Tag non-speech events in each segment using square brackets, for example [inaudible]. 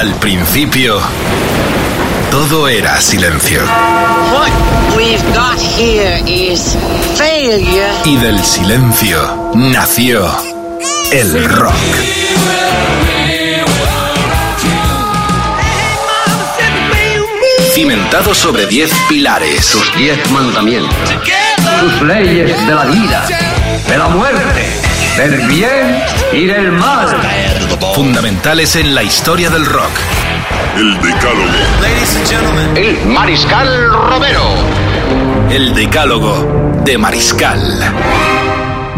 Al principio, todo era silencio. What we've got here is failure. Y del silencio nació el rock. Cimentado sobre diez pilares. sus diez mandamientos, sus leyes de la vida, de la muerte, del bien y del mal. Fundamentales en la historia del rock. El Decálogo. El Mariscal Romero. El decálogo de Mariscal.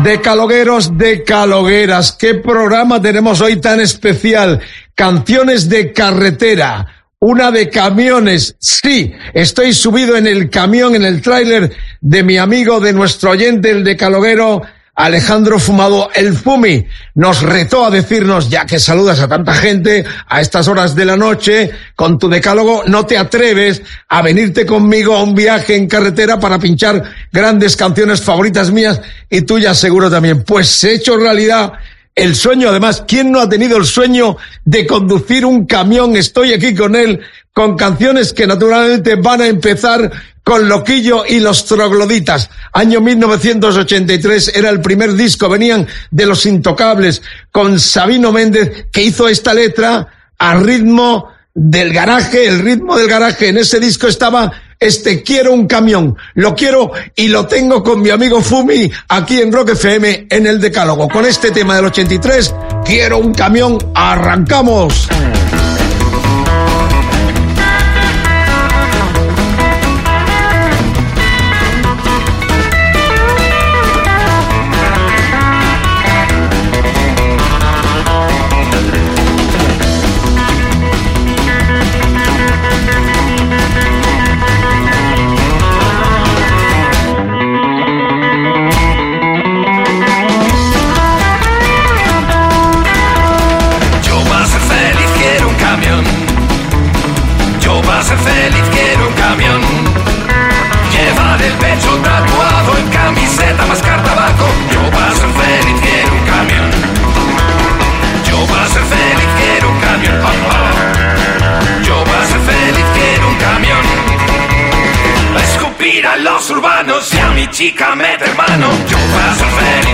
Decalogueros, decalogueras, qué programa tenemos hoy tan especial. Canciones de carretera, una de camiones. Sí, estoy subido en el camión, en el tráiler de mi amigo, de nuestro oyente, el decaloguero. Alejandro Fumado, el Fumi, nos retó a decirnos, ya que saludas a tanta gente a estas horas de la noche, con tu decálogo, no te atreves a venirte conmigo a un viaje en carretera para pinchar grandes canciones favoritas mías y tuyas seguro también. Pues se ha hecho realidad el sueño, además, ¿quién no ha tenido el sueño de conducir un camión? Estoy aquí con él, con canciones que naturalmente van a empezar con Loquillo y los Trogloditas. Año 1983 era el primer disco, venían de Los Intocables, con Sabino Méndez, que hizo esta letra a ritmo del garaje, el ritmo del garaje. En ese disco estaba este quiero un camión, lo quiero y lo tengo con mi amigo Fumi aquí en Rock FM en el Decálogo. Con este tema del 83, quiero un camión, arrancamos. chica, mete mano, yo paso feliz.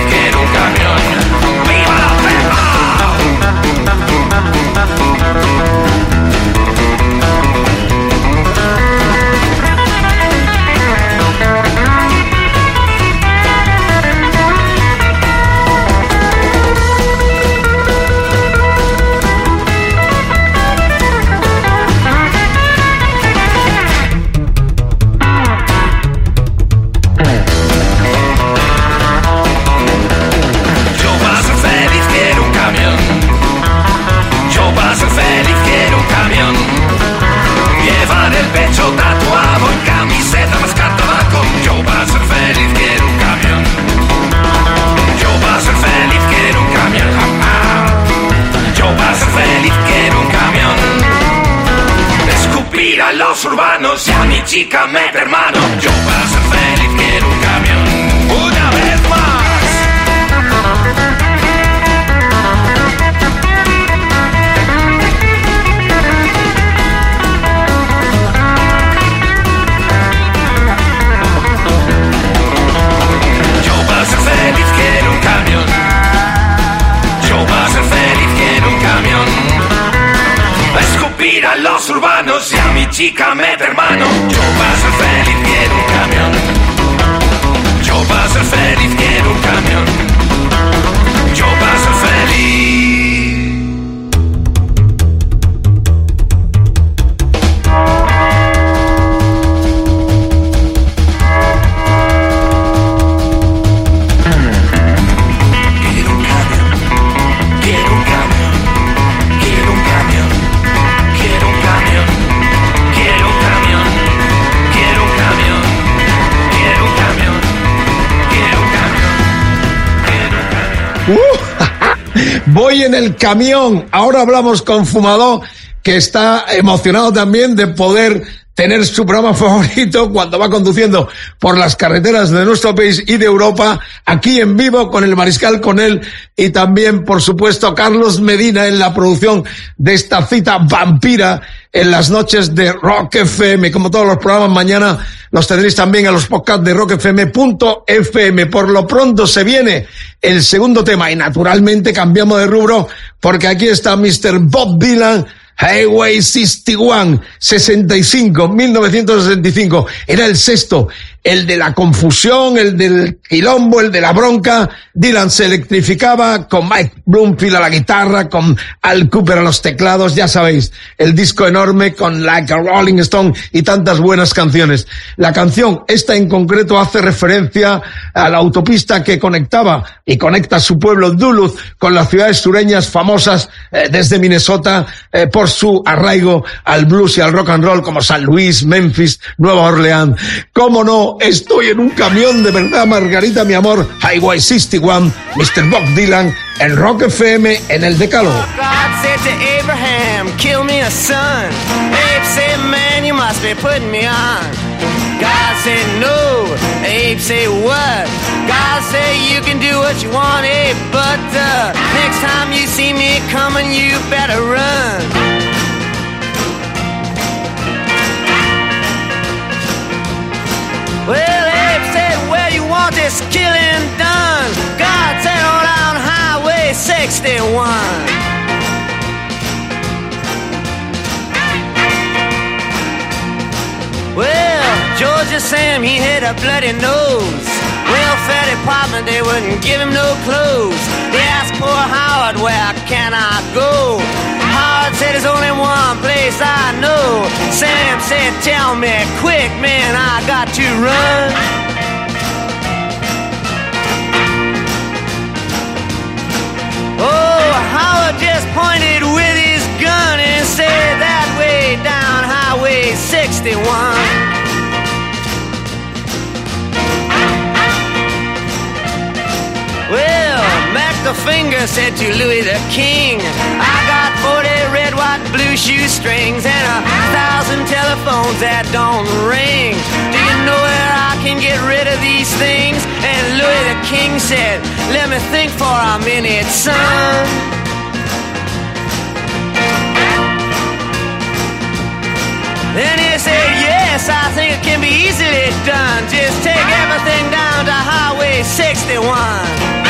Voy en el camión. Ahora hablamos con Fumador, que está emocionado también de poder tener su programa favorito cuando va conduciendo por las carreteras de nuestro país y de Europa, aquí en vivo con el Mariscal con él y también, por supuesto, Carlos Medina en la producción de esta cita vampira en las noches de Rock FM, como todos los programas mañana los tendréis también en los podcasts de rockfm.fm. Por lo pronto se viene el segundo tema y naturalmente cambiamos de rubro porque aquí está Mr. Bob Dylan Highway 61, 65, 1965. Era el sexto el de la confusión, el del quilombo, el de la bronca. Dylan se electrificaba con Mike Bloomfield a la guitarra, con Al Cooper a los teclados, ya sabéis, el disco enorme con Like a Rolling Stone y tantas buenas canciones. La canción, esta en concreto, hace referencia a la autopista que conectaba y conecta su pueblo Duluth con las ciudades sureñas famosas eh, desde Minnesota eh, por su arraigo al blues y al rock and roll como San Luis, Memphis, Nueva Orleans. ¿Cómo no? Estoy en un camión de verdad, Margarita, mi amor. Highway 61, Mr. Bob Dylan, en Rock FM, en el Decalo. God said to Abraham, kill me a son. Abe said, man, you must be putting me on. God said, no. Abe said, what? God said, you can do what you want, Abe, but uh, next time you see me coming, you better run. Well, Abe said, where you want this killing done? God said, on Highway 61. Well, Georgia Sam, he had a bloody nose. Welfare department, they wouldn't give him no clothes. They asked poor Howard, where can I go? Howard said there's only one place I know. Sam said, tell me quick, man, I got to run. Oh, Howard just pointed with his gun and said that way down Highway 61. The finger said to Louis the King, I got 40 red, white, blue shoestrings and a thousand telephones that don't ring. Do you know where I can get rid of these things? And Louis the King said, Let me think for a minute, son. Then he said, Yes, I think it can be easily done. Just take everything down to Highway 61.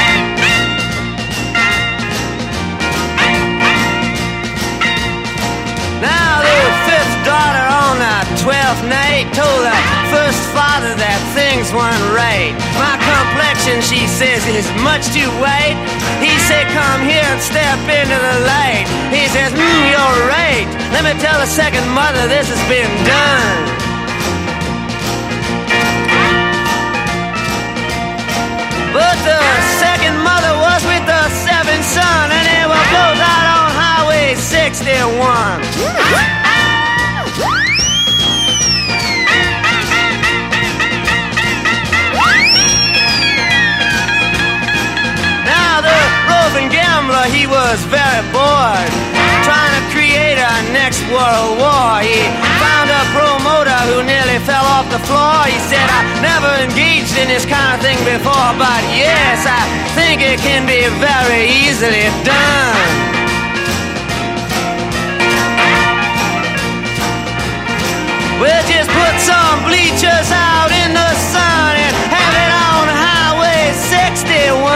Daughter on the twelfth night told her first father that things weren't right. My complexion, she says, is much too white. He said, come here and step into the light. He says, mm, you're right. Let me tell the second mother this has been done. But the second mother was with the seventh son, and they were both out on Highway 61. roving gambler, he was very bored. Trying to create a next world war. He found a promoter who nearly fell off the floor. He said, I never engaged in this kind of thing before, but yes, I think it can be very easily done. We'll just put some bleachers out in the sun and have it on Highway 61.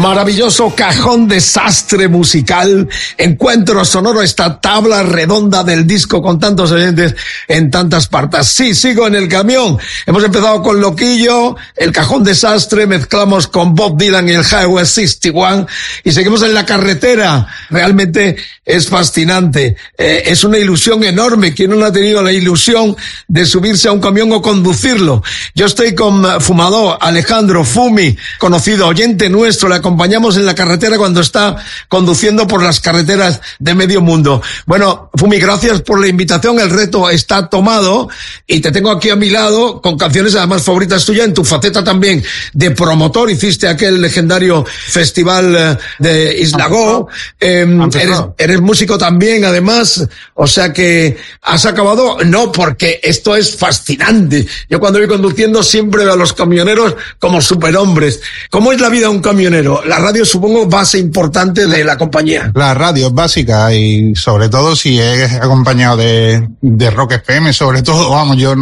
Maravilloso cajón desastre musical, encuentro sonoro, esta tabla redonda del disco con tantos oyentes en tantas partes. Sí, sigo en el camión. Hemos empezado con Loquillo, el cajón desastre, mezclamos con Bob Dylan y el Highway 61 y seguimos en la carretera. Realmente es fascinante. Eh, es una ilusión enorme. ¿Quién no ha tenido la ilusión de subirse a un camión o conducirlo? Yo estoy con Fumador Alejandro Fumi, conocido oyente nuestro, le acompañamos en la carretera cuando está conduciendo por las carreteras de medio mundo. Bueno, Fumi, gracias por la invitación. El reto está tomado y te tengo aquí a mi lado con canciones además favoritas tuyas en tu faceta también de promotor. Hiciste aquel legendario festival eh, de Islagó. Eh, eres, eres músico también, además. O sea que has acabado, no, porque esto es fascinante. Yo cuando voy conduciendo siempre veo a los camioneros como superhombres. ¿Cómo es la vida de un camionero? La radio supongo base importante de la compañía. La radio es básica y sobre todo si es acompañado de, de rock FM, sobre todo, vamos, yo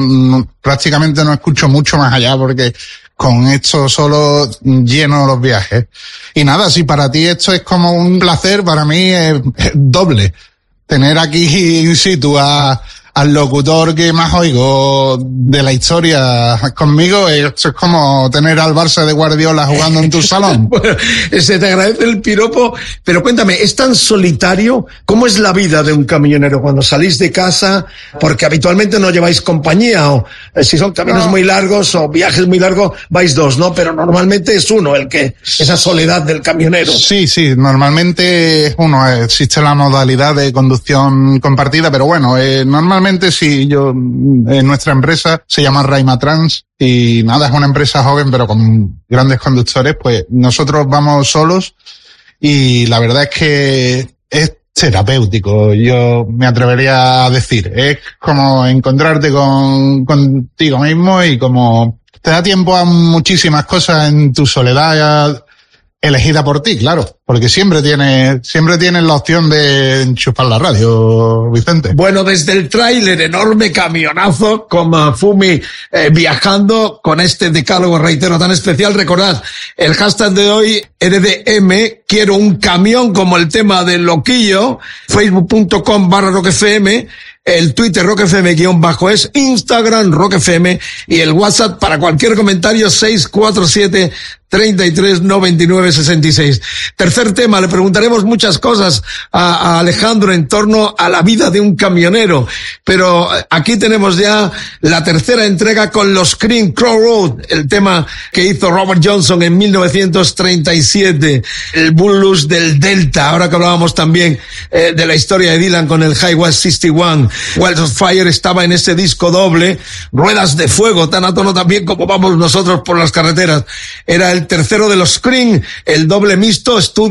prácticamente no escucho mucho más allá porque con esto solo lleno los viajes. Y nada, si para ti esto es como un placer, para mí es doble. Tener aquí in situ a, al locutor que más oigo de la historia conmigo, esto es como tener al Barça de Guardiola jugando en tu [laughs] salón. bueno, se te agradece el piropo, pero cuéntame, ¿es tan solitario? ¿Cómo es la vida de un camionero cuando salís de casa? Porque habitualmente no lleváis compañía, o eh, si son caminos no. muy largos o viajes muy largos, vais dos, ¿no? Pero normalmente es uno el que, esa soledad del camionero. Sí, sí, normalmente es uno, existe la modalidad de conducción compartida, pero bueno, eh, normalmente sí, yo, en nuestra empresa se llama Raima Trans y nada, es una empresa joven pero con grandes conductores, pues nosotros vamos solos y la verdad es que es terapéutico, yo me atrevería a decir. Es como encontrarte con, contigo mismo y como te da tiempo a muchísimas cosas en tu soledad elegida por ti, claro, porque siempre tienes, siempre tienes la opción de enchufar la radio, Vicente. Bueno, desde el tráiler, enorme camionazo con Fumi eh, viajando con este decálogo, reitero, tan especial. Recordad, el hashtag de hoy, RDM, quiero un camión como el tema del loquillo, facebook.com barra roquefm, el Twitter roquefm guion bajo es, Instagram roquefm y el WhatsApp para cualquier comentario 647 33 99 66. Tercer tema, le preguntaremos muchas cosas a, a, Alejandro en torno a la vida de un camionero, pero aquí tenemos ya la tercera entrega con los Green Crow Road, el tema que hizo Robert Johnson en 1937, el blues del Delta, ahora que hablábamos también eh, de la historia de Dylan con el High West 61, Wild Fire estaba en ese disco doble, Ruedas de Fuego, tan a tono también como vamos nosotros por las carreteras, era el tercero de los Screen, el doble mixto, estudio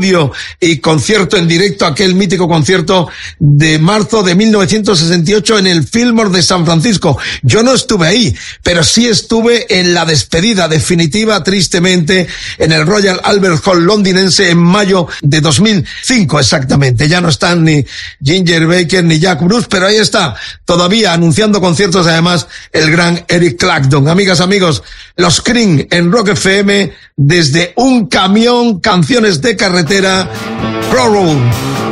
y concierto en directo, aquel mítico concierto de marzo de 1968 en el Fillmore de San Francisco. Yo no estuve ahí, pero sí estuve en la despedida definitiva, tristemente, en el Royal Albert Hall londinense en mayo de 2005 exactamente. Ya no están ni Ginger Baker ni Jack Bruce, pero ahí está, todavía anunciando conciertos además el gran Eric Clapton. Amigas, amigos, los Screen en Rock FM desde un camión, canciones de carretera, Pro Road.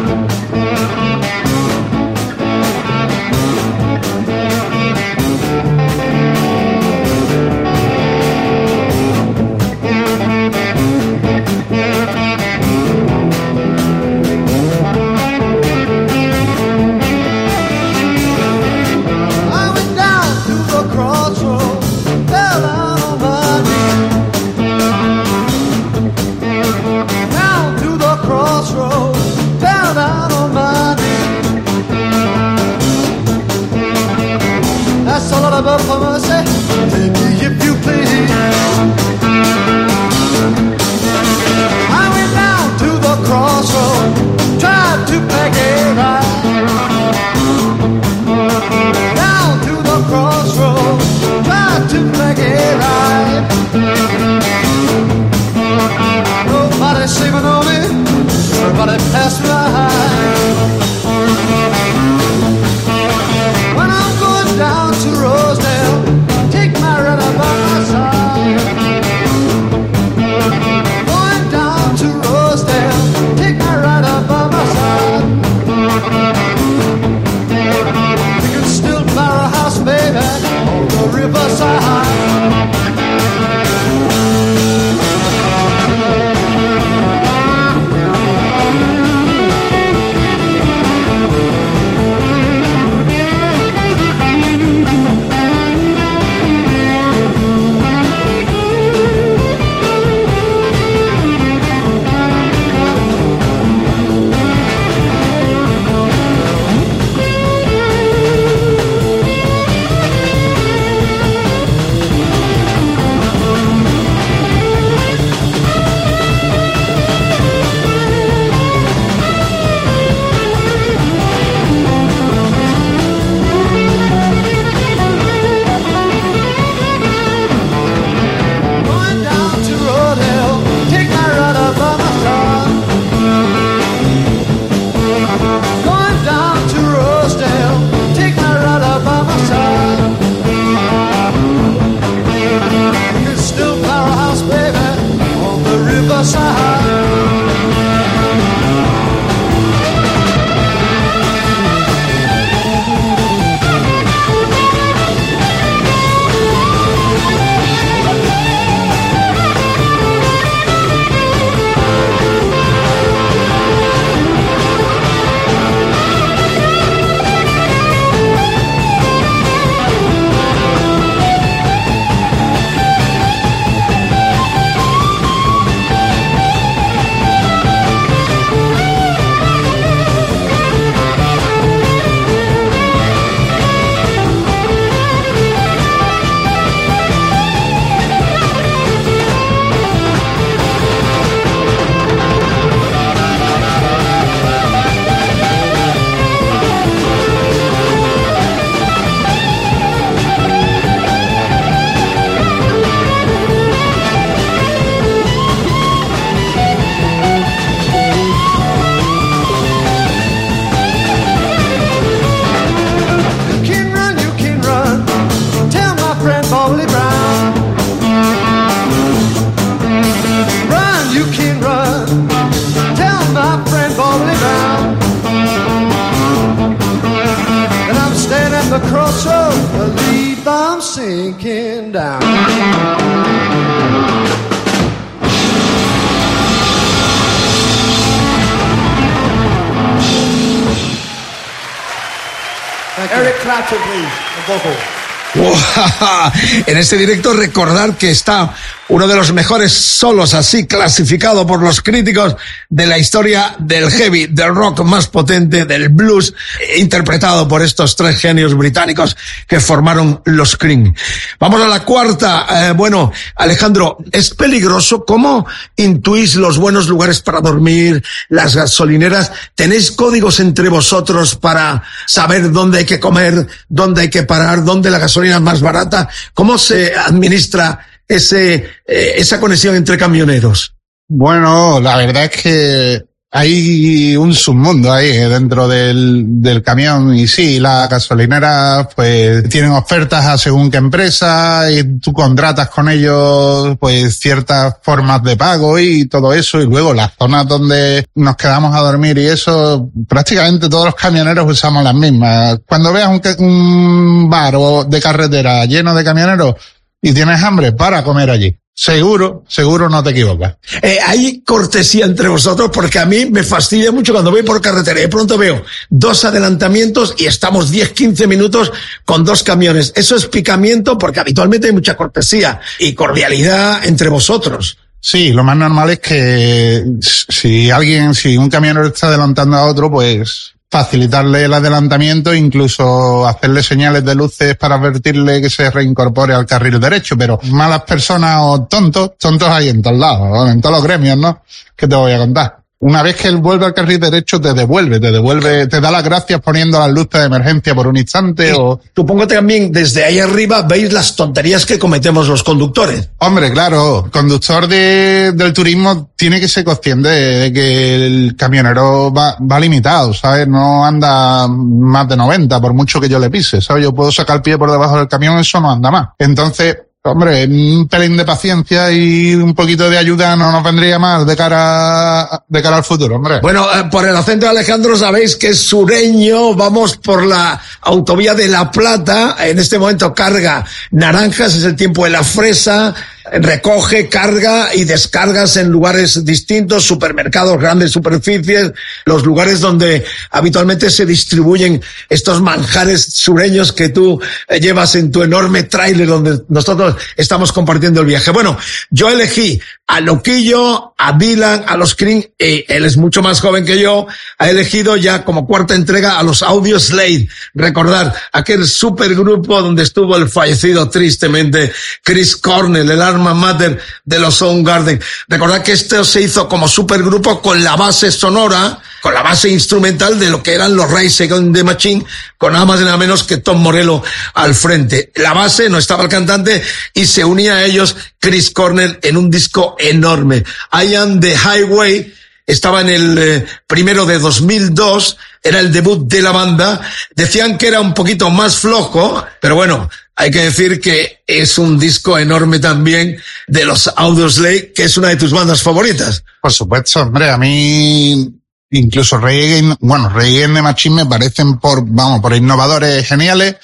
En este directo recordar que está uno de los mejores solos así clasificado por los críticos de la historia del heavy, del rock más potente, del blues, interpretado por estos tres genios británicos que formaron los Cream. Vamos a la cuarta. Eh, bueno, Alejandro, ¿es peligroso? ¿Cómo intuís los buenos lugares para dormir, las gasolineras? ¿Tenéis códigos entre vosotros para saber dónde hay que comer, dónde hay que parar, dónde la gasolina es más barata? ¿Cómo se administra ese, eh, esa conexión entre camioneros? Bueno, la verdad es que hay un submundo ahí eh, dentro del, del camión y sí, las gasolineras pues tienen ofertas a según qué empresa y tú contratas con ellos pues ciertas formas de pago y todo eso y luego las zonas donde nos quedamos a dormir y eso prácticamente todos los camioneros usamos las mismas. Cuando veas un, un bar o de carretera lleno de camioneros y tienes hambre para comer allí. Seguro, seguro no te equivocas. Eh, hay cortesía entre vosotros porque a mí me fastidia mucho cuando voy por carretera y de pronto veo dos adelantamientos y estamos 10, 15 minutos con dos camiones. Eso es picamiento porque habitualmente hay mucha cortesía y cordialidad entre vosotros. Sí, lo más normal es que si alguien, si un camionero está adelantando a otro, pues facilitarle el adelantamiento, incluso hacerle señales de luces para advertirle que se reincorpore al carril derecho, pero malas personas o tontos, tontos hay en todos lados, en todos los gremios, ¿no? ¿Qué te voy a contar? Una vez que él vuelve al carril derecho, te devuelve, te devuelve, te da las gracias poniendo las luces de emergencia por un instante o... Supongo también desde ahí arriba veis las tonterías que cometemos los conductores. Hombre, claro, conductor de, del turismo tiene que ser consciente de que el camionero va, va limitado, ¿sabes? No anda más de 90, por mucho que yo le pise, ¿sabes? Yo puedo sacar el pie por debajo del camión, eso no anda más. Entonces, Hombre, un pelín de paciencia y un poquito de ayuda no nos vendría mal de cara, de cara al futuro, hombre. Bueno, eh, por el acento de Alejandro sabéis que es sureño, vamos por la autovía de La Plata, en este momento carga naranjas, es el tiempo de la fresa, recoge, carga y descargas en lugares distintos, supermercados, grandes superficies, los lugares donde habitualmente se distribuyen estos manjares sureños que tú eh, llevas en tu enorme tráiler donde nosotros estamos compartiendo el viaje. Bueno, yo elegí a Loquillo, a Dylan, a los Cream, y él es mucho más joven que yo, ha elegido ya como cuarta entrega a los Audio Slade. Recordar aquel supergrupo donde estuvo el fallecido tristemente Chris Cornell, el alma mater de los Soundgarden. Recordar que esto se hizo como supergrupo con la base sonora, con la base instrumental de lo que eran los Rise Against the Machine, con nada más y nada menos que Tom Morello al frente. La base no estaba el cantante y se unía a ellos Chris Cornell en un disco enorme. I Am the Highway estaba en el eh, primero de 2002, era el debut de la banda. Decían que era un poquito más flojo, pero bueno, hay que decir que es un disco enorme también de los Audioslave, que es una de tus bandas favoritas. Por supuesto, hombre, a mí incluso Reggae, bueno, Reggae de Machine me parecen por, vamos, por innovadores geniales.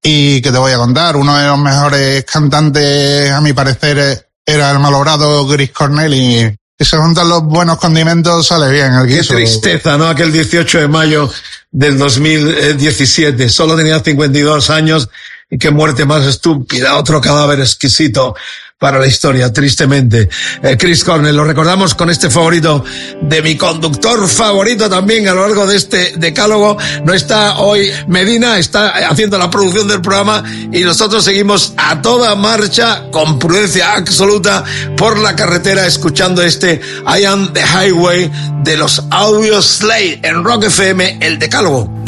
Y que te voy a contar, uno de los mejores cantantes, a mi parecer, era el malogrado Chris Cornell y que se juntan los buenos condimentos sale bien el guiso. Qué tristeza, ¿no? Aquel 18 de mayo del 2017. Solo tenía 52 años y qué muerte más estúpida. Otro cadáver exquisito para la historia, tristemente. Eh, Chris Cornell, lo recordamos con este favorito de mi conductor favorito también a lo largo de este decálogo. No está hoy Medina, está haciendo la producción del programa y nosotros seguimos a toda marcha con prudencia absoluta por la carretera escuchando este I Am the Highway de los Audio Slade en Rock FM, el decálogo.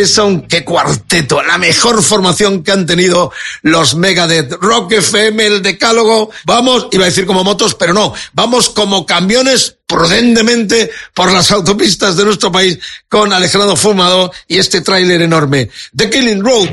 Ellison, qué cuarteto, la mejor formación que han tenido los Megadeth. Rock FM, el decálogo, vamos, iba a decir como motos, pero no, vamos como camiones prudentemente por las autopistas de nuestro país con Alejandro Fumado y este tráiler enorme. The Killing Road.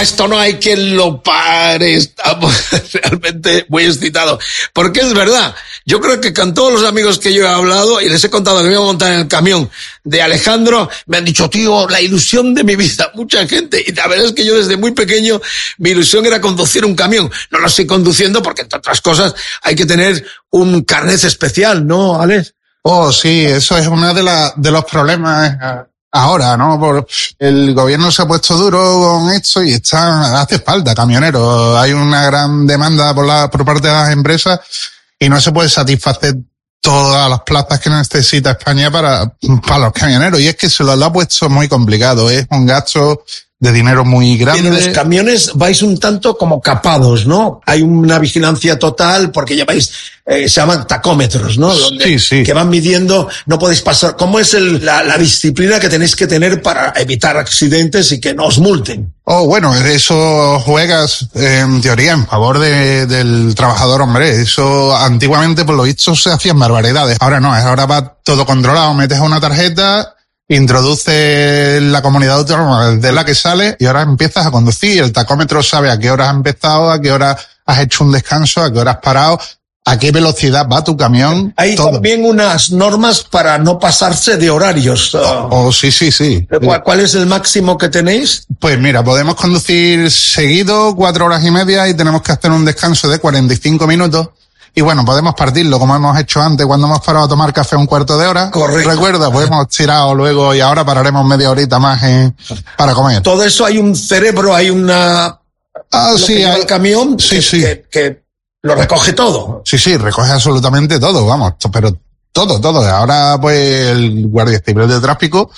Esto no hay quien lo pare. Estamos [laughs] realmente muy excitados. Porque es verdad. Yo creo que con todos los amigos que yo he hablado y les he contado que me iba a montar en el camión de Alejandro, me han dicho, tío, la ilusión de mi vida. [laughs] Mucha gente. Y la verdad es que yo desde muy pequeño, mi ilusión era conducir un camión. No lo estoy conduciendo porque, entre otras cosas, hay que tener un carnet especial, ¿no, Alex? Oh, sí, eso es uno de, la, de los problemas eh, ahora, ¿no? Por, el gobierno se ha puesto duro con esto y está, hace falta camioneros. Hay una gran demanda por, la, por parte de las empresas y no se puede satisfacer todas las plazas que necesita España para, para los camioneros. Y es que se lo, ha puesto muy complicado. Es un gasto de dinero muy grande. Y en los camiones vais un tanto como capados, ¿no? Hay una vigilancia total porque lleváis, eh, se llaman tacómetros, ¿no? Donde, Sí, sí. Que van midiendo, no podéis pasar. ¿Cómo es el, la, la disciplina que tenéis que tener para evitar accidentes y que no os multen? Oh, bueno, eso juegas eh, en teoría en favor de- del trabajador, hombre. Eso antiguamente, por lo visto, se hacían barbaridades. Ahora no, ahora va todo controlado. Metes una tarjeta, introduces la comunidad autónoma de la que sale y ahora empiezas a conducir. El tacómetro sabe a qué hora has empezado, a qué hora has hecho un descanso, a qué hora has parado, a qué velocidad va tu camión. Hay todo. también unas normas para no pasarse de horarios. Oh, sí, sí, sí. ¿Cuál, cuál es el máximo que tenéis? Pues mira, podemos conducir seguido cuatro horas y media y tenemos que hacer un descanso de 45 minutos. Y bueno, podemos partirlo como hemos hecho antes cuando hemos parado a tomar café un cuarto de hora. Correcto. Recuerda, pues hemos tirado luego y ahora pararemos media horita más en- para comer. Todo eso hay un cerebro, hay una... Ah, sí, hay- el camión sí, que, sí. que- que lo recoge todo. Sí, sí, recoge absolutamente todo, vamos, pero todo, todo. Ahora, pues, el Guardia Civil de Tráfico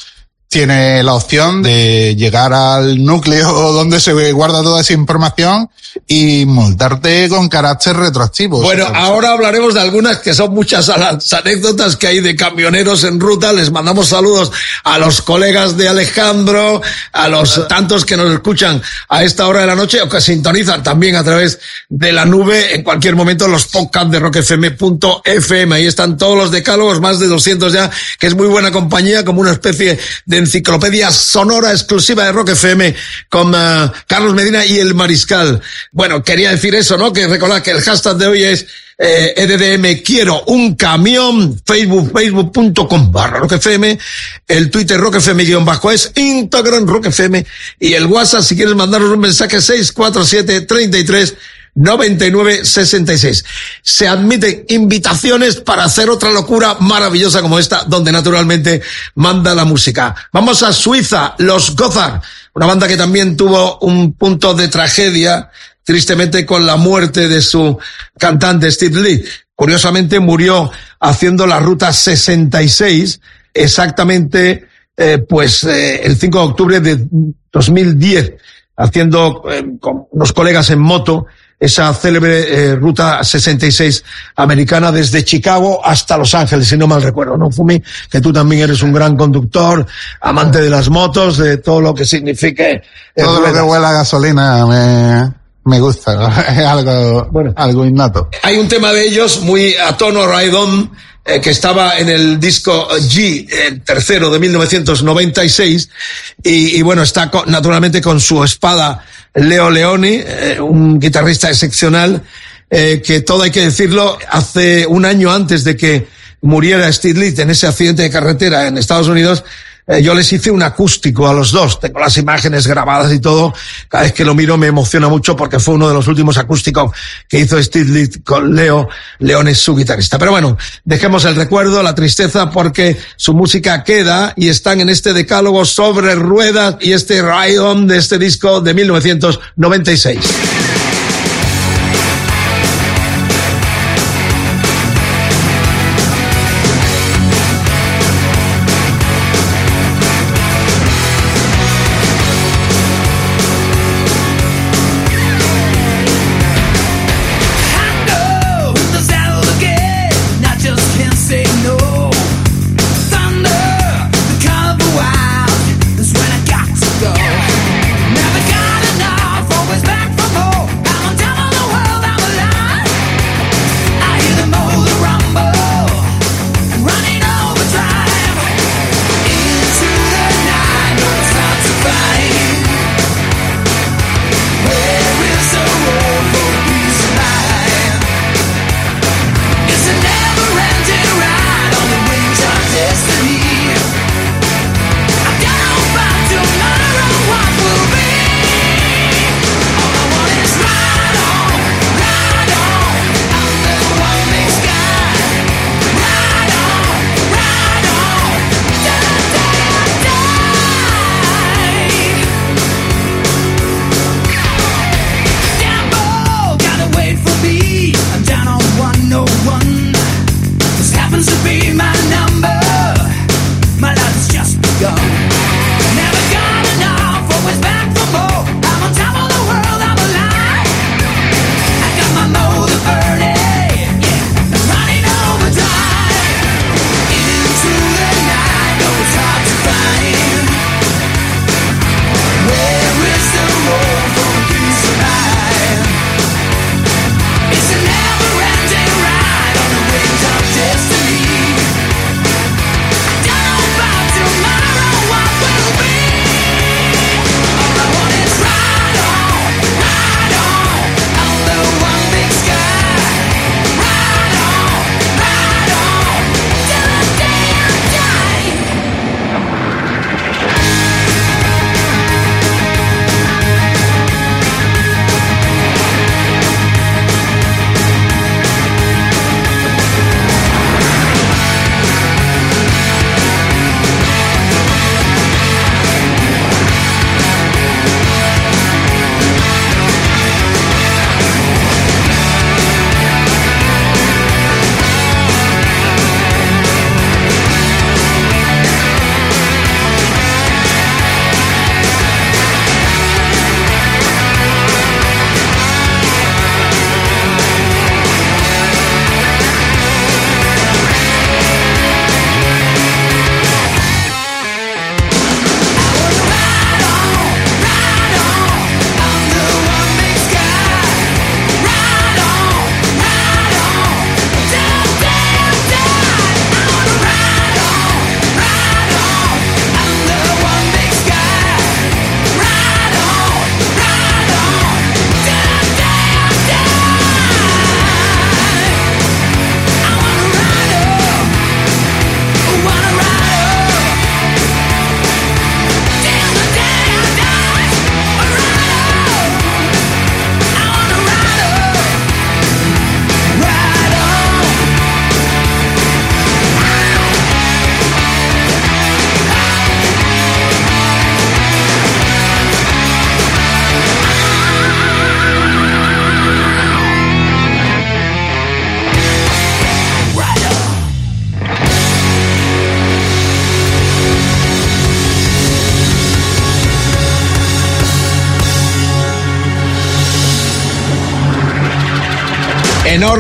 tiene la opción de llegar al núcleo [laughs] donde se guarda toda esa información y multarte con carácter retroactivo. Bueno, ahora hablaremos de algunas que son muchas a las anécdotas que hay de camioneros en ruta. Les mandamos saludos a los colegas de Alejandro, a los tantos que nos escuchan a esta hora de la noche o que sintonizan también a través de la nube en cualquier momento los podcasts de rockfm.fm. Ahí están todos los decálogos, más de 200 ya, que es muy buena compañía, como una especie de enciclopedia sonora exclusiva de Rock FM con eh, Carlos Medina y el Mariscal. Bueno, quería decir eso, ¿no? Que recordad que el hashtag de hoy es eh, EDDM quiero un camión, Facebook, facebook.com barra roquefm, el Twitter roquefm guion bajo es, Instagram roquefm y el WhatsApp si quieres mandarnos un mensaje 647 33 9966. Se admiten invitaciones para hacer otra locura maravillosa como esta, donde naturalmente manda la música. Vamos a Suiza, los Gozar, una banda que también tuvo un punto de tragedia, tristemente con la muerte de su cantante Steve Lee. Curiosamente murió haciendo la ruta 66, exactamente eh, pues eh, el 5 de octubre de 2010, haciendo eh, con unos colegas en moto esa célebre eh, ruta 66 americana desde Chicago hasta Los Ángeles, si no mal recuerdo, ¿no, Fumi? Que tú también eres un gran conductor, amante de las motos, de todo lo que signifique. eh, todo lo que huela a gasolina me, me gusta. [laughs] Es algo, Bueno. algo innato. Hay un tema de ellos muy a tono Ride On, eh, que estaba en el disco G, el tercero de 1996, y, y bueno, está co- naturalmente con su espada Leo Leoni, eh, un guitarrista excepcional, eh, que todo hay que decirlo, hace un año antes de que muriera Steve Lee en ese accidente de carretera en Estados Unidos, eh, yo les hice un acústico a los dos. Tengo las imágenes grabadas y todo. Cada vez que lo miro me emociona mucho porque fue uno de los últimos acústicos que hizo Steve Lee con Leo. León es su guitarrista. Pero bueno, dejemos el recuerdo, la tristeza, porque su música queda y están en este decálogo sobre ruedas y este ride on de este disco de 1996.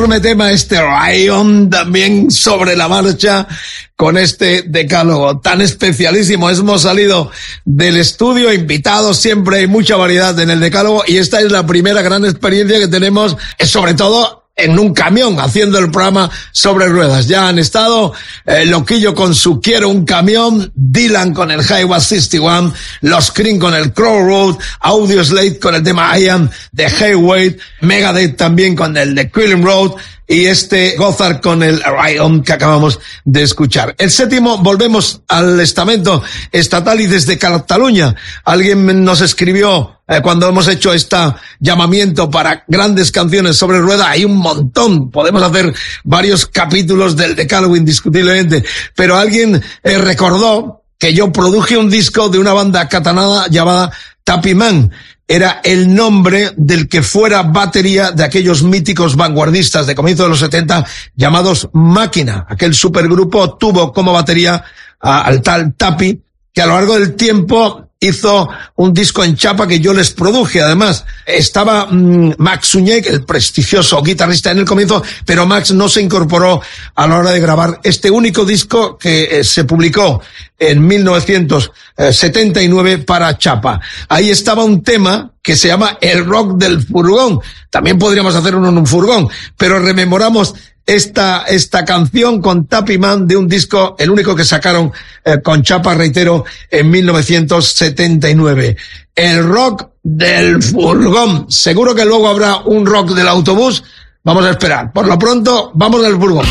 Enorme tema este Ryan, también sobre la marcha con este decálogo tan especialísimo. Hemos salido del estudio, invitados, siempre hay mucha variedad en el decálogo y esta es la primera gran experiencia que tenemos, sobre todo en un camión haciendo el programa sobre ruedas. Ya han estado eh, Loquillo con su Quiero un camión, Dylan con el Highway 61, Los Cream con el Crow Road, Audio Slate con el tema I Am de Hayway, Megadeth también con el de Quilling Road, y este Gozar con el Ryan que acabamos de escuchar. El séptimo, volvemos al estamento estatal y desde Cataluña. Alguien nos escribió eh, cuando hemos hecho este llamamiento para grandes canciones sobre rueda, hay un montón, podemos hacer varios capítulos del decálogo indiscutiblemente, pero alguien eh, recordó que yo produje un disco de una banda catalana llamada Tapiman era el nombre del que fuera batería de aquellos míticos vanguardistas de comienzo de los 70 llamados Máquina. Aquel supergrupo tuvo como batería al tal Tapi, que a lo largo del tiempo hizo un disco en chapa que yo les produje. Además, estaba mm, Max Uñek, el prestigioso guitarrista en el comienzo, pero Max no se incorporó a la hora de grabar este único disco que eh, se publicó en 1979 para Chapa. Ahí estaba un tema que se llama El Rock del Furgón. También podríamos hacer uno en un furgón, pero rememoramos esta, esta canción con Tappy Man de un disco, el único que sacaron eh, con Chapa, reitero, en 1979. El rock del furgón. Seguro que luego habrá un rock del autobús. Vamos a esperar. Por lo pronto, vamos del furgón.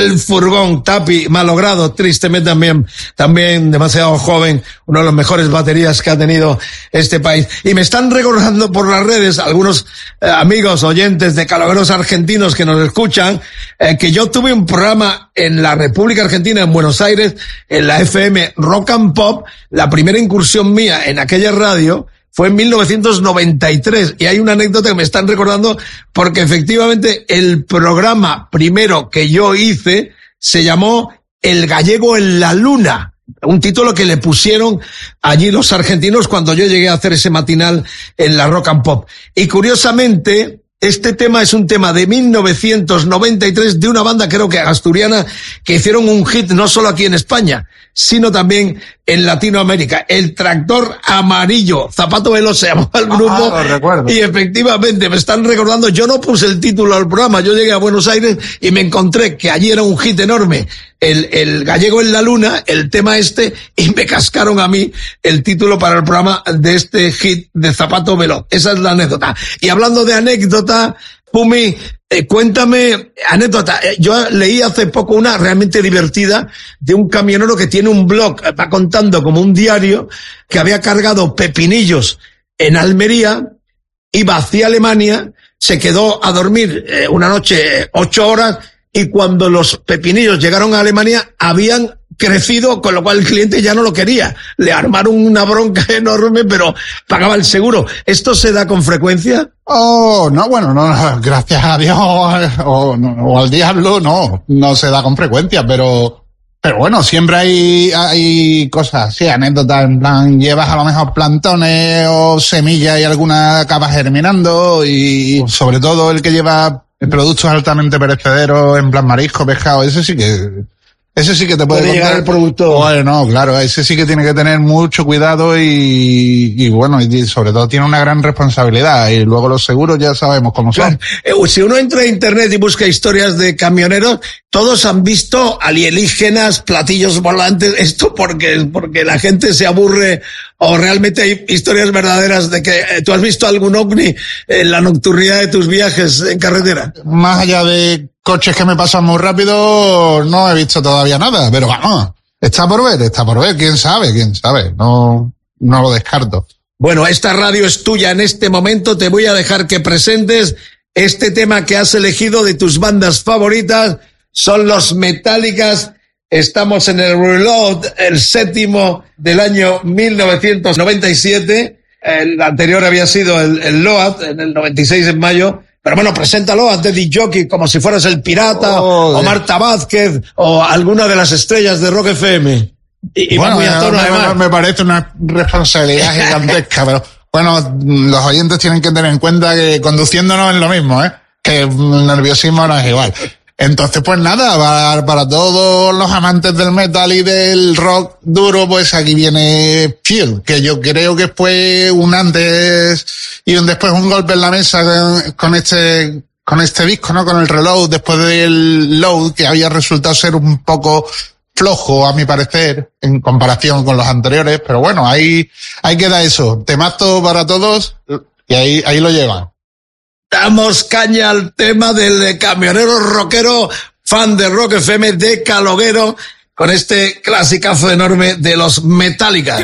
Del furgón, Tapi, malogrado, tristemente también, también demasiado joven, uno de los mejores baterías que ha tenido este país. Y me están recordando por las redes algunos eh, amigos oyentes de calaveros argentinos que nos escuchan, eh, que yo tuve un programa en la República Argentina, en Buenos Aires, en la FM Rock and Pop, la primera incursión mía en aquella radio, fue en 1993 y hay una anécdota que me están recordando porque efectivamente el programa primero que yo hice se llamó El gallego en la luna un título que le pusieron allí los argentinos cuando yo llegué a hacer ese matinal en la Rock and Pop. Y curiosamente, este tema es un tema de 1993 de una banda creo que asturiana que hicieron un hit no solo aquí en España, sino también en Latinoamérica. El tractor amarillo, Zapato Veloz se llamaba el grupo. Ah, lo recuerdo. Y efectivamente me están recordando, yo no puse el título al programa, yo llegué a Buenos Aires y me encontré que allí era un hit enorme. El, el gallego en la luna, el tema este, y me cascaron a mí el título para el programa de este hit de Zapato Veloz. Esa es la anécdota. Y hablando de anécdota, Pumi, eh, cuéntame, anécdota, eh, yo leí hace poco una realmente divertida de un camionero que tiene un blog, eh, va contando como un diario, que había cargado pepinillos en Almería, iba hacia Alemania, se quedó a dormir una noche ocho horas y cuando los pepinillos llegaron a Alemania habían crecido, con lo cual el cliente ya no lo quería. Le armaron una bronca [laughs] enorme, pero pagaba el seguro. ¿Esto se da con frecuencia? Oh, no, bueno, no, [laughs] gracias a Dios o, no, o al diablo, no, no se da con frecuencia, pero, pero bueno, siempre hay, hay cosas así, anécdotas, en plan, llevas a lo mejor plantones o semillas y alguna acaba germinando y sobre todo el que lleva productos altamente perecederos, en plan marisco, pescado, ese sí que, ese sí que te puede, Puede llegar el producto. Bueno, claro, ese sí que tiene que tener mucho cuidado y, y bueno, y sobre todo tiene una gran responsabilidad. Y luego los seguros ya sabemos cómo son. Claro. Eh, Si uno entra a internet y busca historias de camioneros, todos han visto alienígenas, platillos volantes, esto porque, porque la gente se aburre o realmente hay historias verdaderas de que eh, tú has visto algún ovni en la nocturnidad de tus viajes en carretera. Más allá de coches que me pasan muy rápido, no he visto todavía nada, pero vamos, está por ver, está por ver, quién sabe, quién sabe, no, no lo descarto. Bueno, esta radio es tuya en este momento. Te voy a dejar que presentes este tema que has elegido de tus bandas favoritas. Son los Metallicas. Estamos en el Reload, el séptimo del año 1997. El anterior había sido el, el Load en el 96 en mayo. Pero bueno, preséntalo a Teddy Jockey como si fueras el pirata Oh, o Marta Vázquez o alguna de las estrellas de Rock FM. Y, bueno, muy a tono, me, además. me parece una responsabilidad gigantesca, pero bueno, los oyentes tienen que tener en cuenta que conduciendo no es lo mismo, ¿eh? Que el nerviosismo no es igual. Entonces, pues nada, para, para todos los amantes del metal y del rock duro, pues aquí viene Fuel, que yo creo que fue un antes y un después, un golpe en la mesa con, este, con este disco, ¿no? Con el reload, después del load, que había resultado ser un poco flojo, a mi parecer, en comparación con los anteriores, pero bueno, ahí, ahí queda eso. Temazo para todos, y ahí, ahí lo llevan. Damos caña al tema del camionero rockero, fan de Rock FM de Caloguero, con este clasicazo enorme de los Metallica.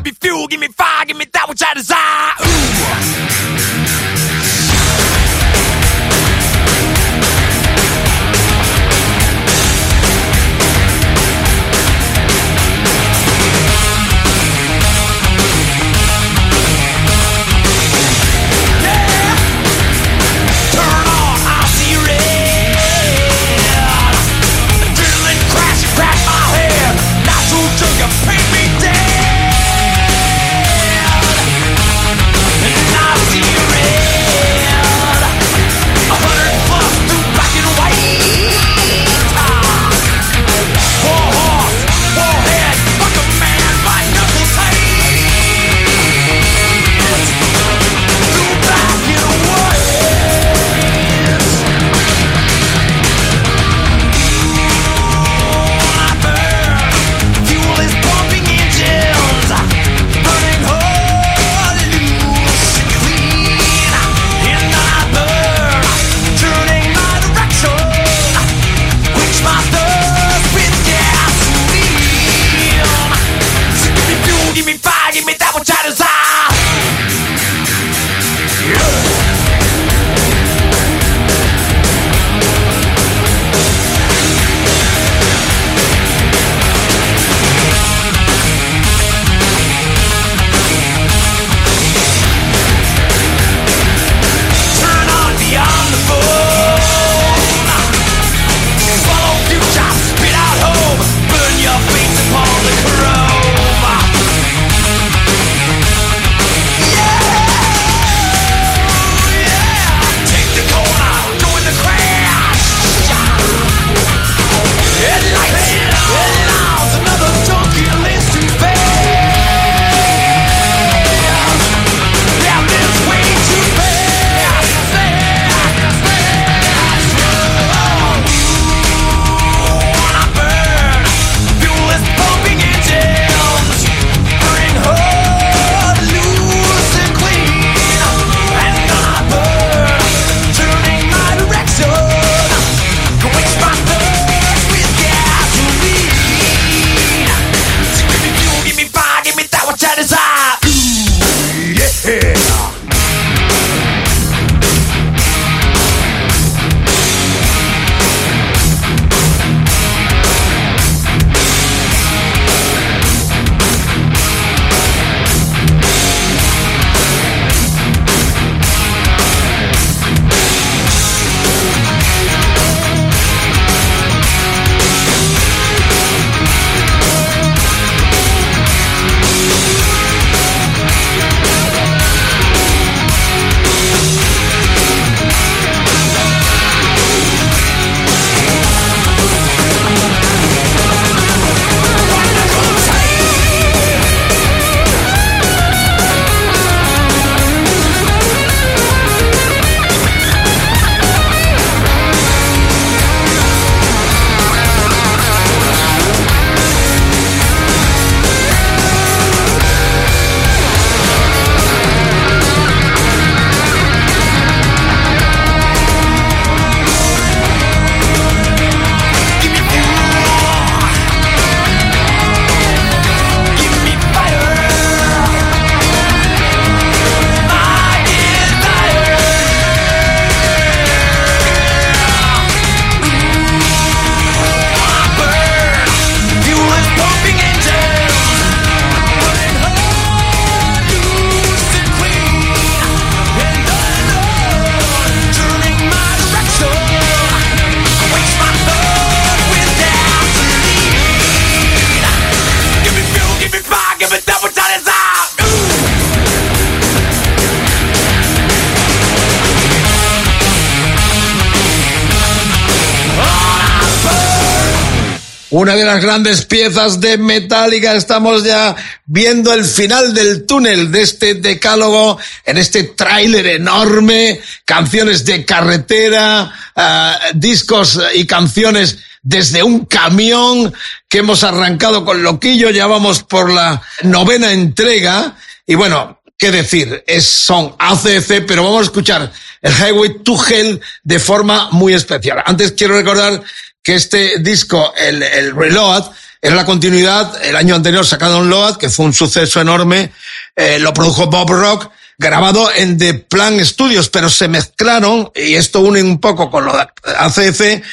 Una de las grandes piezas de Metallica. Estamos ya viendo el final del túnel de este decálogo en este tráiler enorme, canciones de carretera, uh, discos y canciones desde un camión que hemos arrancado con Loquillo, ya vamos por la novena entrega y bueno, qué decir, es, son ACC, pero vamos a escuchar el Highway to Hell de forma muy especial. Antes quiero recordar que este disco, el, el Reload, era la continuidad, el año anterior sacado un Load, que fue un suceso enorme, eh, lo produjo Bob Rock, grabado en The Plan Studios, pero se mezclaron, y esto une un poco con lo de ACF,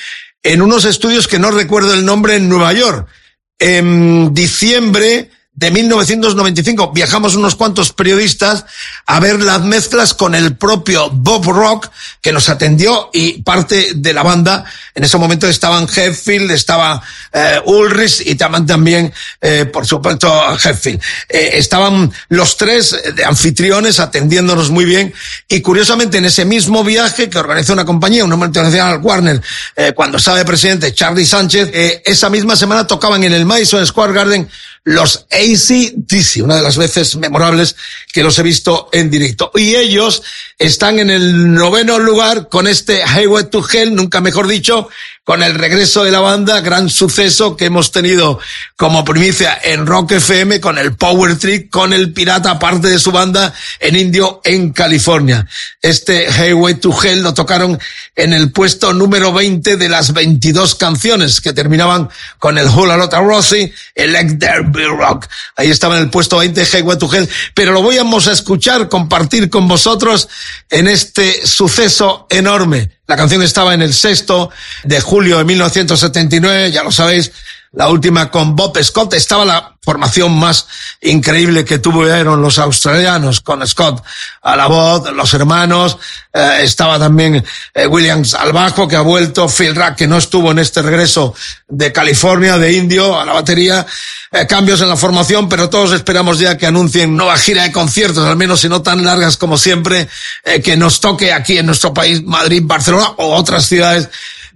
en unos estudios que no recuerdo el nombre en Nueva York. En diciembre de 1995 viajamos unos cuantos periodistas a ver las mezclas con el propio Bob Rock que nos atendió y parte de la banda en ese momento estaban Hetfield, estaba eh, Ulrich y también, eh, por supuesto, Hetfield. Eh, estaban los tres de anfitriones atendiéndonos muy bien y curiosamente en ese mismo viaje que organizó una compañía, una multinacional Warner, eh, cuando estaba de presidente Charlie Sánchez, eh, esa misma semana tocaban en el Madison Square Garden los AC/DC, una de las veces memorables que los he visto en directo. Y ellos están en el noveno lugar con este Highway to Hell, nunca mejor dicho, con el regreso de la banda, gran suceso que hemos tenido como primicia en Rock FM, con el Power Trick, con el Pirata, parte de su banda, en Indio, en California. Este Highway to Hell lo tocaron en el puesto número 20 de las 22 canciones que terminaban con el Hula Lotta Rossi, el Let There Be Rock. Ahí estaba en el puesto 20 Highway to Hell, pero lo vamos a escuchar, compartir con vosotros en este suceso enorme. La canción estaba en el sexto de julio de 1979, ya lo sabéis, la última con Bob Scott, estaba la formación más increíble que tuvieron los australianos con Scott a la voz, los hermanos, eh, estaba también eh, Williams al bajo que ha vuelto, Phil Rack que no estuvo en este regreso de California, de Indio, a la batería, eh, cambios en la formación, pero todos esperamos ya que anuncien nueva gira de conciertos, al menos si no tan largas como siempre, que nos toque aquí en nuestro país, Madrid, Barcelona o otras ciudades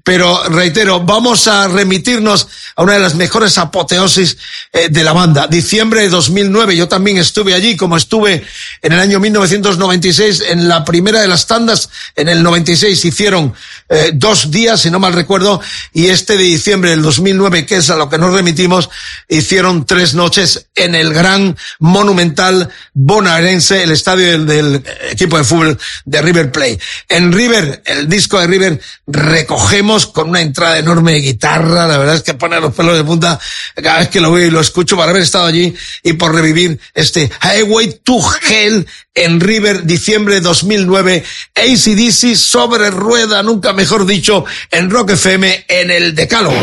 pero reitero, vamos a remitirnos a una de las mejores apoteosis eh, de la banda. Diciembre de 2009, yo también estuve allí, como estuve en el año 1996, en la primera de las tandas, en el 96 hicieron eh, dos días, si no mal recuerdo, y este de diciembre del 2009, que es a lo que nos remitimos, hicieron tres noches en el gran monumental bonaerense, el estadio del, del equipo de fútbol de River Plate. En River, el disco de River, recogemos con una entrada enorme de guitarra, la verdad es que pone los pelos de punta cada vez que lo veo y lo escucho por haber estado allí y por revivir este Highway to Hell en River, diciembre de 2009, ACDC sobre rueda, nunca mejor dicho, en Rock FM en el Decálogo.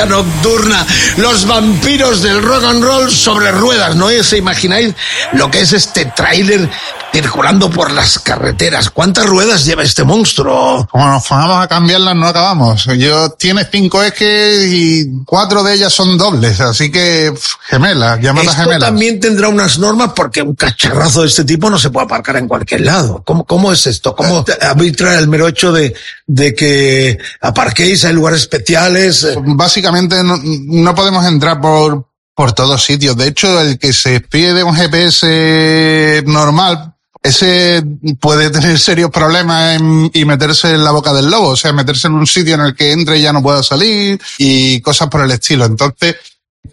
Nocturna, los vampiros del rock and roll sobre ruedas, ¿no os imagináis lo que es este tráiler circulando por las carreteras? ¿Cuántas ruedas lleva este monstruo? Como nos ponemos a cambiarlas no acabamos. Yo tiene cinco ejes y cuatro de ellas son dobles, así que gemelas, llamadas Esto gemelas. también tendrá unas normas porque un cacharrazo de este tipo no se puede aparcar en cualquier lado. ¿Cómo, cómo es esto? ¿Cómo arbitra el mero hecho de, de que aparquéis en lugares especiales? Eh, Básicamente no, no podemos entrar por, por todos sitios. De hecho, el que se espíe de un GPS normal, ese puede tener [laughs] serios problemas en- y meterse en la boca del lobo, o sea, meterse en un sitio en el que entre y ya no pueda salir y cosas por el estilo. Entonces,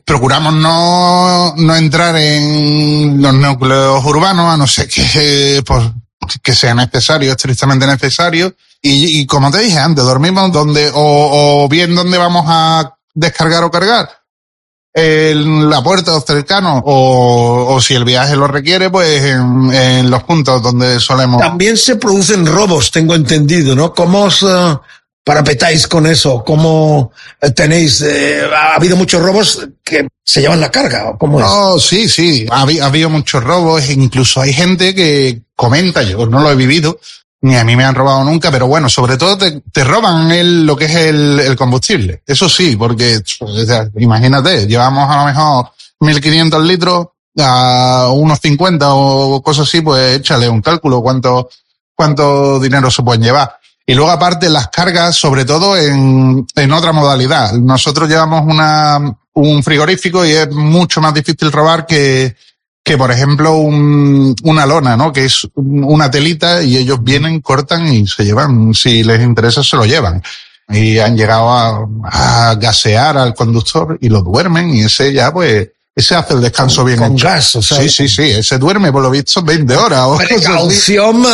procuramos no, no entrar en los núcleos urbanos, a no ser que, pues, que sea necesario, estrictamente necesario. Y, y como te dije antes, dormimos donde, o, o bien donde vamos a descargar o cargar, en la puerta cercano, o, o si el viaje lo requiere, pues en, los puntos donde solemos. También se producen robos, tengo entendido, ¿no? ¿Cómo os parapetáis con eso? ¿Cómo eh, tenéis, eh, ha habido muchos robos que se llevan la carga? ¿o ¿Cómo es? Oh, sí, sí. Ha, habi- ha habido muchos robos, e incluso hay gente que comenta, yo no lo he vivido, ni a mí me han robado nunca, pero bueno, sobre todo te, roban el, lo que es el, el combustible. Eso sí, porque, imagínate, llevamos a lo mejor 1500 litros a unos 50 o cosas así, pues échale un cálculo cuánto, cuánto dinero se pueden llevar. Y luego aparte las cargas, sobre todo en, en otra modalidad. Nosotros llevamos una, un frigorífico y es mucho más difícil robar que, que por ejemplo un, una lona, ¿no? Que es una telita y ellos vienen, cortan y se llevan. Si les interesa, se lo llevan. Y han llegado a, a gasear al conductor y lo duermen y ese ya pues, ese hace el descanso bien con hecho. gas, o sea, Sí, sí, sí, ese duerme por lo visto 20 horas. o. Precaución,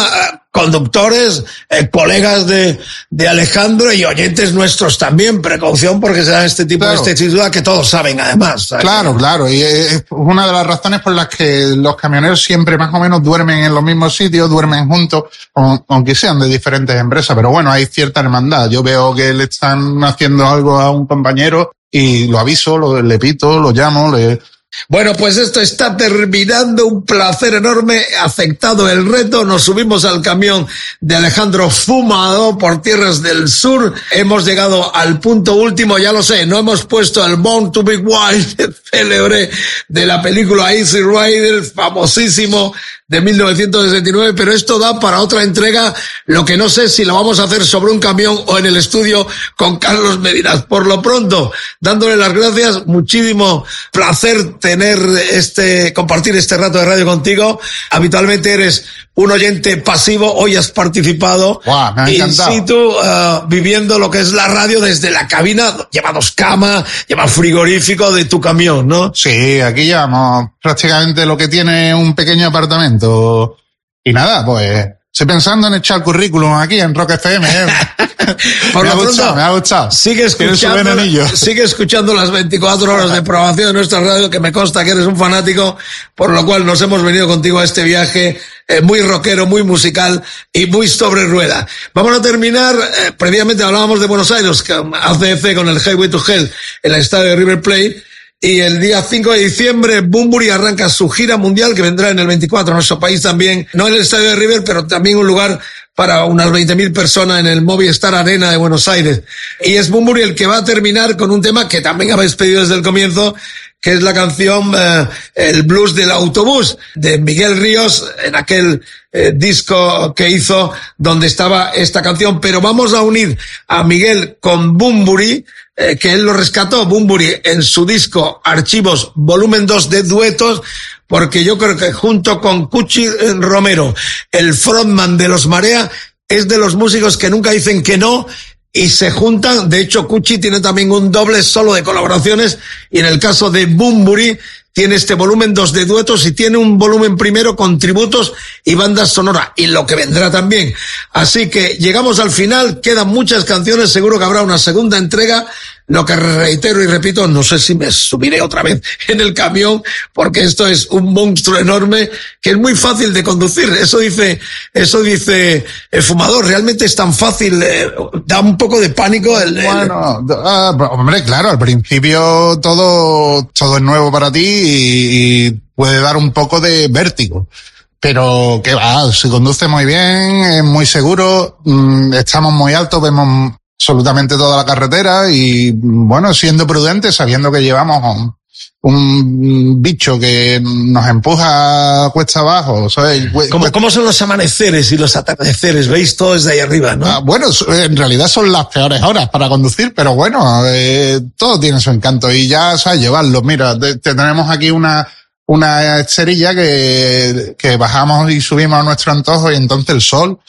conductores, eh, colegas de, de Alejandro y oyentes nuestros también. Precaución porque se dan este tipo Claro. de testitud que todos saben además. ¿sabes? Claro, claro, y es una de las razones por las que los camioneros siempre más o menos duermen en los mismos sitios, duermen juntos, aun- aunque sean de diferentes empresas, pero bueno, hay cierta hermandad. Yo veo que le están haciendo algo a un compañero y lo aviso, lo, le pito, lo llamo, le... Bueno, pues esto está terminando. Un placer enorme. Aceptado el reto. Nos subimos al camión de Alejandro Fumado por tierras del sur. Hemos llegado al punto último. Ya lo sé. No hemos puesto el Born to be Wild [laughs] célebre de la película Easy Rider, famosísimo de 1969, pero esto da para otra entrega, lo que no sé si lo vamos a hacer sobre un camión o en el estudio con Carlos Medinas. Por lo pronto, dándole las gracias, muchísimo placer tener este, compartir este rato de radio contigo. Habitualmente eres un oyente pasivo, hoy has participado Guau, me ha in encantado. situ, uh, viviendo lo que es la radio desde la cabina, lleva dos camas, lleva frigorífico de tu camión, ¿no? Sí, aquí llevamos prácticamente lo que tiene un pequeño apartamento. Y nada, pues estoy pensando en echar currículum aquí en Rock FM. ¿eh? [laughs] [laughs] Por me, ha lo gustado, pronto, me ha gustado. Sigue escuchando, [laughs] sigue escuchando las 24 horas de programación de nuestra radio, que me consta que eres un fanático, por lo cual nos hemos venido contigo a este viaje eh, muy rockero, muy musical y muy sobre rueda. Vamos a terminar, eh, previamente hablábamos de Buenos Aires, con ACF con el Highway to Hell, en el estadio de River Plate, y el día 5 de diciembre, Bumburi arranca su gira mundial que vendrá en el 24 a nuestro país también, no en el estadio de River, pero también un lugar para unas 20.000 personas en el Movistar Arena de Buenos Aires. Y es Bumburi el que va a terminar con un tema que también habéis pedido desde el comienzo, que es la canción eh, El blues del autobús de Miguel Ríos en aquel eh, disco que hizo donde estaba esta canción. Pero vamos a unir a Miguel con Bumburi, eh, que él lo rescató, Bumburi, en su disco Archivos Volumen 2 de duetos, porque yo creo que junto con Cuchi Romero, el frontman de los Marea, es de los músicos que nunca dicen que no y se juntan. De hecho, Cuchi tiene también un doble solo de colaboraciones y en el caso de Bumburi tiene este volumen 2 de duetos y tiene un volumen primero con tributos y bandas sonoras y lo que vendrá también. Así que llegamos al final, quedan muchas canciones, seguro que habrá una segunda entrega. Lo que reitero y repito, no sé si me subiré otra vez en el camión, porque esto es un monstruo enorme que es muy fácil de conducir. Eso dice, eso dice el fumador. Realmente es tan fácil, eh, da un poco de pánico el, Bueno, ah, hombre, claro, al principio todo, todo es nuevo para ti y, y puede dar un poco de vértigo. Pero que va, se conduce muy bien, es muy seguro, mm, estamos muy altos, vemos absolutamente toda la carretera y bueno, siendo prudentes, sabiendo que llevamos un, bicho que nos empuja cuesta abajo, ¿sabes? ¿Cómo, cómo son los amaneceres y los atardeceres? ¿Veis todo desde ahí arriba, no? Ah, bueno, en realidad son las peores horas para conducir, pero bueno, eh, todo tiene su encanto y ya sabes llevarlo. Mira, te, te tenemos aquí una, una cerilla que, que bajamos y subimos a nuestro antojo y entonces el sol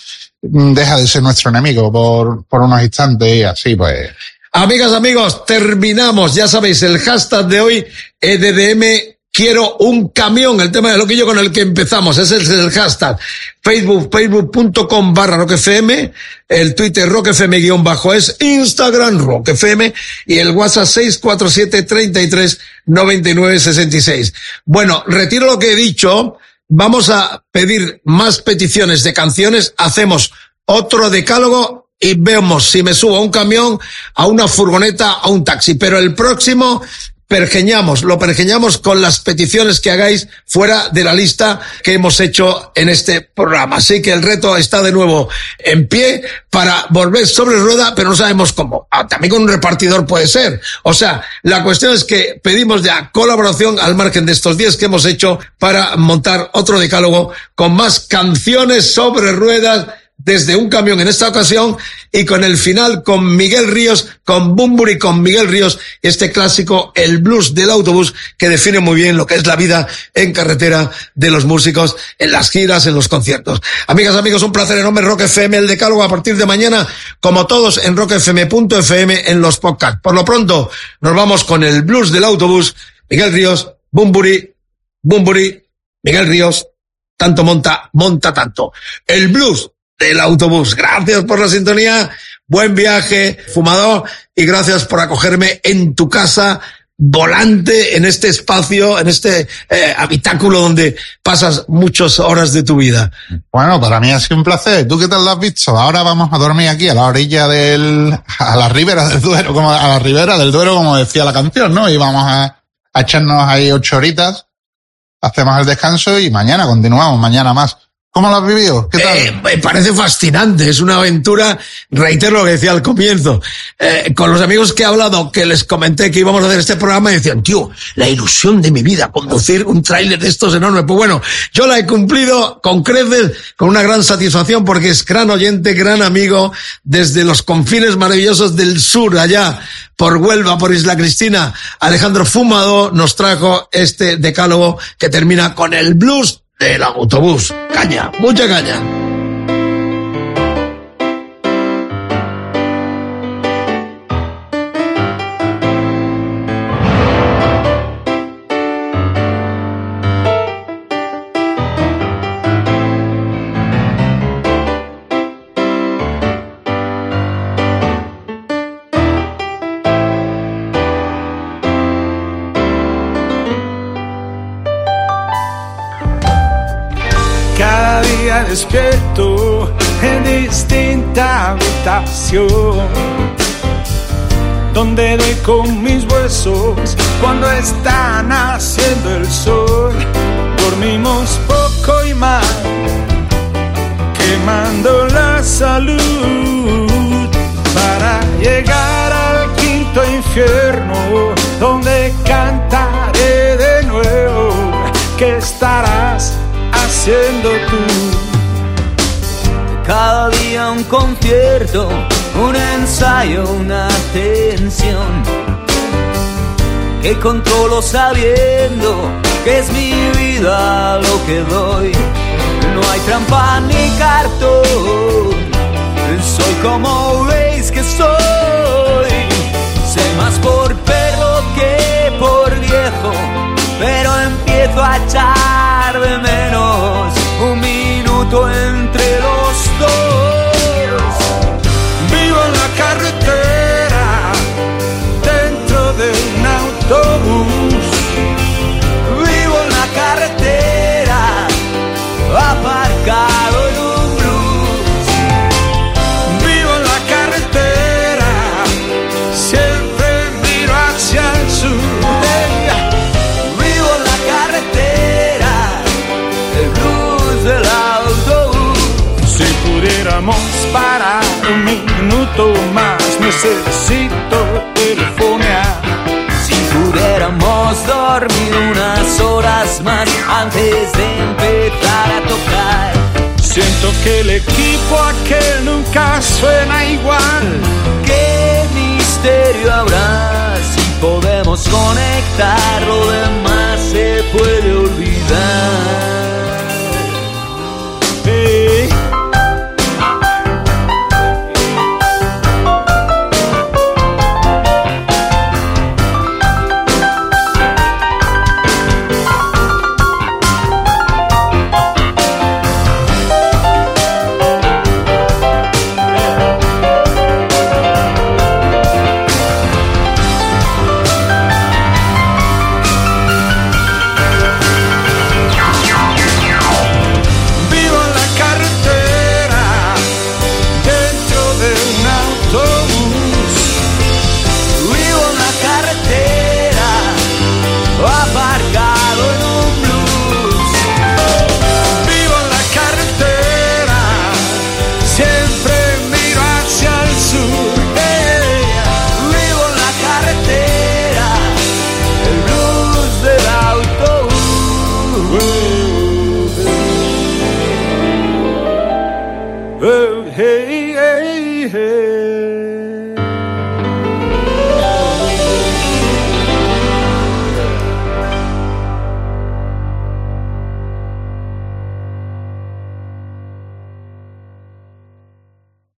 deja de ser nuestro enemigo por, por unos instantes y así pues. Amigas, amigos, terminamos. Ya sabéis, el hashtag de hoy, EDDM, quiero un camión, el tema de loquillo con el que empezamos. Es el hashtag. Facebook, facebook.com barra roquefm, el Twitter roquefm guion bajo es, Instagram roquefm y el WhatsApp 647 33 99 66. Bueno, retiro lo que he dicho. Vamos a pedir más peticiones de canciones. Hacemos otro decálogo y vemos si me subo a un camión, a una furgoneta, a un taxi. Pero el próximo pergeñamos, lo pergeñamos con las peticiones que hagáis fuera de la lista que hemos hecho en este programa. Así que el reto está de nuevo en pie para volver sobre rueda, pero no sabemos cómo. Ah, también con un repartidor puede ser. O sea, la cuestión es que pedimos ya colaboración al margen de estos días que hemos hecho para montar otro decálogo con más canciones sobre ruedas desde un camión en esta ocasión y con el final con Miguel Ríos, con Bumburi, con Miguel Ríos, este clásico, el blues del autobús, que define muy bien lo que es la vida en carretera de los músicos, en las giras, en los conciertos. Amigas, amigos, un placer enorme, Rock FM, el decálogo a partir de mañana, como todos en rockfm.fm en los podcasts. Por lo pronto, nos vamos con el blues del autobús, Miguel Ríos, Bumburi, Bumburi, Miguel Ríos, tanto monta, monta tanto. El blues del autobús. Gracias por la sintonía, buen viaje, fumador, y gracias por acogerme en tu casa volante en este espacio, en este eh, habitáculo donde pasas muchas horas de tu vida. Bueno, para mí ha sido un placer. ¿Tú qué tal lo has visto? Ahora vamos a dormir aquí a la orilla del, a la ribera del Duero, como a la ribera del Duero, como decía la canción, ¿no? Y vamos a, a echarnos ahí ocho horitas, hacemos el descanso y mañana continuamos, mañana más. ¿Cómo lo has vivido? ¿Qué tal? Eh, me parece fascinante, es una aventura, reitero lo que decía al comienzo, eh, con los amigos que he hablado, que les comenté que íbamos a hacer este programa, y decían, tío, la ilusión de mi vida, conducir un tráiler de estos enormes. Pues bueno, yo la he cumplido con creces, con una gran satisfacción, porque es gran oyente, gran amigo, desde los confines maravillosos del sur, allá, por Huelva, por Isla Cristina, Alejandro Fumado nos trajo este decálogo que termina con el blues del autobús. Caña, mucha caña. Distinta habitación donde con mis huesos cuando está naciendo el sol. Dormimos poco y mal, quemando la salud para llegar al quinto infierno donde cantaré de nuevo que estarás haciendo tú. Cada día un concierto, un ensayo, una tensión que controlo sabiendo que es mi vida lo que doy. No hay trampa ni cartón, soy como veis que soy. Sé más por perro que por viejo, pero empiezo a echar de menos un minuto entre los necesito telefonear. Si pudiéramos dormir unas horas más antes de empezar a tocar. Siento que el equipo aquel nunca suena igual. ¿Qué misterio habrá si podemos conectar? Lo demás se puede